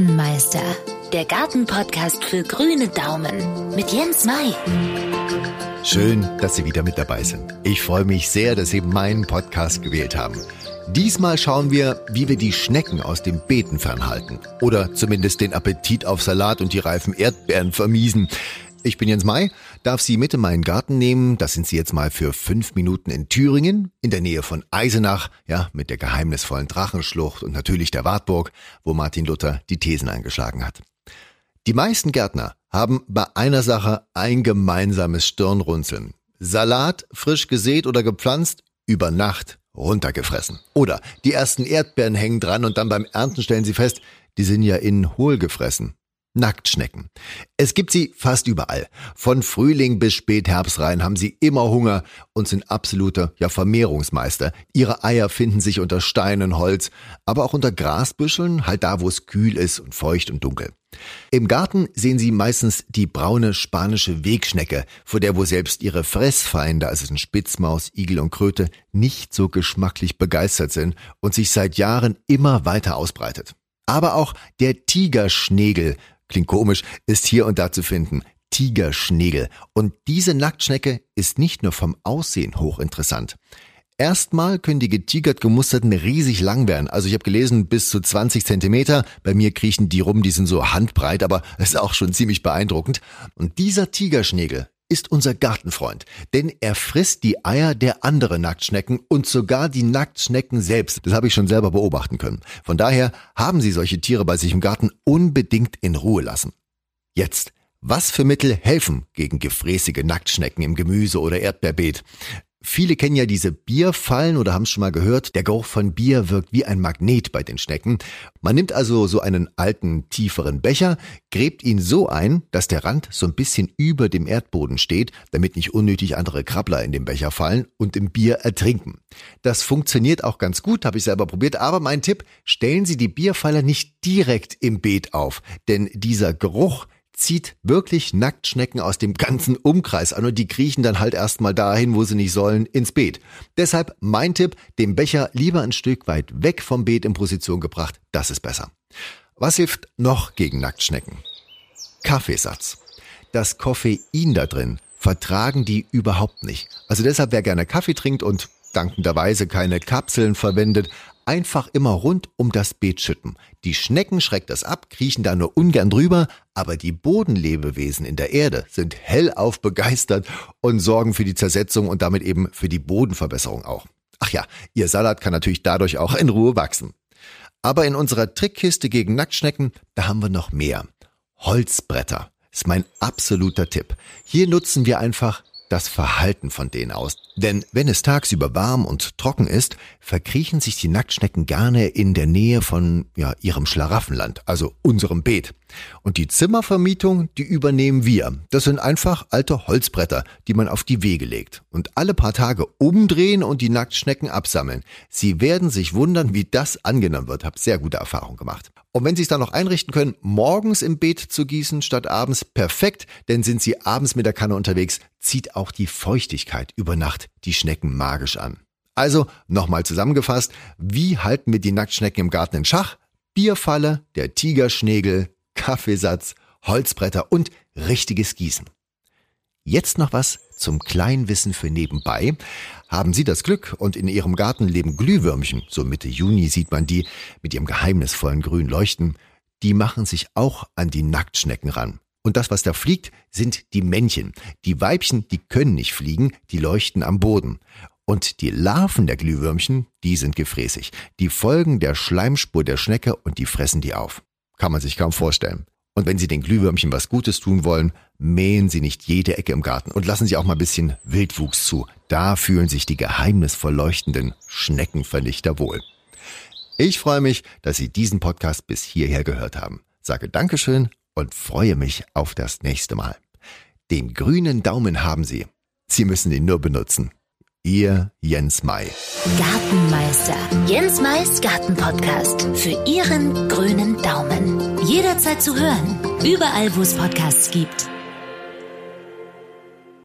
Gartenmeister, der Gartenpodcast für grüne Daumen mit Jens Mai. Schön, dass Sie wieder mit dabei sind. Ich freue mich sehr, dass Sie meinen Podcast gewählt haben. Diesmal schauen wir, wie wir die Schnecken aus dem Beeten fernhalten. Oder zumindest den Appetit auf Salat und die reifen Erdbeeren vermiesen. Ich bin Jens May, darf Sie mit in meinen Garten nehmen. Das sind Sie jetzt mal für fünf Minuten in Thüringen, in der Nähe von Eisenach, ja, mit der geheimnisvollen Drachenschlucht und natürlich der Wartburg, wo Martin Luther die Thesen eingeschlagen hat. Die meisten Gärtner haben bei einer Sache ein gemeinsames Stirnrunzeln. Salat, frisch gesät oder gepflanzt, über Nacht runtergefressen. Oder die ersten Erdbeeren hängen dran und dann beim Ernten stellen sie fest, die sind ja innen hohl gefressen. Nacktschnecken. Es gibt sie fast überall. Von Frühling bis Spätherbst rein haben sie immer Hunger und sind absolute ja, Vermehrungsmeister. Ihre Eier finden sich unter Steinen, Holz, aber auch unter Grasbüscheln, halt da, wo es kühl ist und feucht und dunkel. Im Garten sehen Sie meistens die braune spanische Wegschnecke, vor der wo selbst ihre Fressfeinde, also sind Spitzmaus, Igel und Kröte, nicht so geschmacklich begeistert sind und sich seit Jahren immer weiter ausbreitet. Aber auch der Tigerschnegel klingt komisch, ist hier und da zu finden. Tigerschnegel. Und diese Nacktschnecke ist nicht nur vom Aussehen hochinteressant. Erstmal können die getigert gemusterten riesig lang werden. Also ich habe gelesen, bis zu 20 Zentimeter. Bei mir kriechen die rum, die sind so handbreit, aber ist auch schon ziemlich beeindruckend. Und dieser Tigerschnegel ist unser Gartenfreund, denn er frisst die Eier der anderen Nacktschnecken und sogar die Nacktschnecken selbst. Das habe ich schon selber beobachten können. Von daher haben Sie solche Tiere bei sich im Garten unbedingt in Ruhe lassen. Jetzt, was für Mittel helfen gegen gefräßige Nacktschnecken im Gemüse oder Erdbeerbeet? Viele kennen ja diese Bierfallen oder haben es schon mal gehört, der Geruch von Bier wirkt wie ein Magnet bei den Schnecken. Man nimmt also so einen alten, tieferen Becher, gräbt ihn so ein, dass der Rand so ein bisschen über dem Erdboden steht, damit nicht unnötig andere Krabbler in den Becher fallen und im Bier ertrinken. Das funktioniert auch ganz gut, habe ich selber probiert, aber mein Tipp, stellen Sie die Bierfalle nicht direkt im Beet auf, denn dieser Geruch zieht wirklich Nacktschnecken aus dem ganzen Umkreis an und die kriechen dann halt erstmal dahin, wo sie nicht sollen, ins Beet. Deshalb mein Tipp, den Becher lieber ein Stück weit weg vom Beet in Position gebracht, das ist besser. Was hilft noch gegen Nacktschnecken? Kaffeesatz. Das Koffein da drin vertragen die überhaupt nicht. Also deshalb, wer gerne Kaffee trinkt und dankenderweise keine Kapseln verwendet, einfach immer rund um das Beet schütten. Die Schnecken schreckt das ab, kriechen da nur ungern drüber, aber die Bodenlebewesen in der Erde sind hellauf begeistert und sorgen für die Zersetzung und damit eben für die Bodenverbesserung auch. Ach ja, ihr Salat kann natürlich dadurch auch in Ruhe wachsen. Aber in unserer Trickkiste gegen Nacktschnecken, da haben wir noch mehr. Holzbretter ist mein absoluter Tipp. Hier nutzen wir einfach das Verhalten von denen aus. Denn wenn es tagsüber warm und trocken ist, verkriechen sich die Nacktschnecken gerne in der Nähe von ja, ihrem Schlaraffenland, also unserem Beet. Und die Zimmervermietung, die übernehmen wir. Das sind einfach alte Holzbretter, die man auf die Wege legt. Und alle paar Tage umdrehen und die Nacktschnecken absammeln. Sie werden sich wundern, wie das angenommen wird. Hab sehr gute Erfahrungen gemacht. Und wenn Sie es dann noch einrichten können, morgens im Beet zu gießen statt abends, perfekt, denn sind Sie abends mit der Kanne unterwegs, zieht auch die Feuchtigkeit über Nacht die Schnecken magisch an. Also nochmal zusammengefasst, wie halten wir die Nacktschnecken im Garten in Schach? Bierfalle, der Tigerschnägel, Kaffeesatz, Holzbretter und richtiges Gießen. Jetzt noch was zum Kleinwissen für nebenbei. Haben Sie das Glück und in Ihrem Garten leben Glühwürmchen, so Mitte Juni sieht man die mit ihrem geheimnisvollen grünen Leuchten, die machen sich auch an die Nacktschnecken ran. Und das, was da fliegt, sind die Männchen. Die Weibchen, die können nicht fliegen, die leuchten am Boden. Und die Larven der Glühwürmchen, die sind gefräßig. Die folgen der Schleimspur der Schnecke und die fressen die auf. Kann man sich kaum vorstellen. Und wenn Sie den Glühwürmchen was Gutes tun wollen, mähen Sie nicht jede Ecke im Garten und lassen Sie auch mal ein bisschen Wildwuchs zu. Da fühlen sich die geheimnisvoll leuchtenden Schneckenvernichter wohl. Ich freue mich, dass Sie diesen Podcast bis hierher gehört haben. Sage Dankeschön und freue mich auf das nächste Mal. Den grünen Daumen haben Sie. Sie müssen ihn nur benutzen. Ihr Jens Mai. Gartenmeister. Jens Mais Gartenpodcast. Für Ihren grünen Daumen. Jederzeit zu hören. Überall, wo es Podcasts gibt.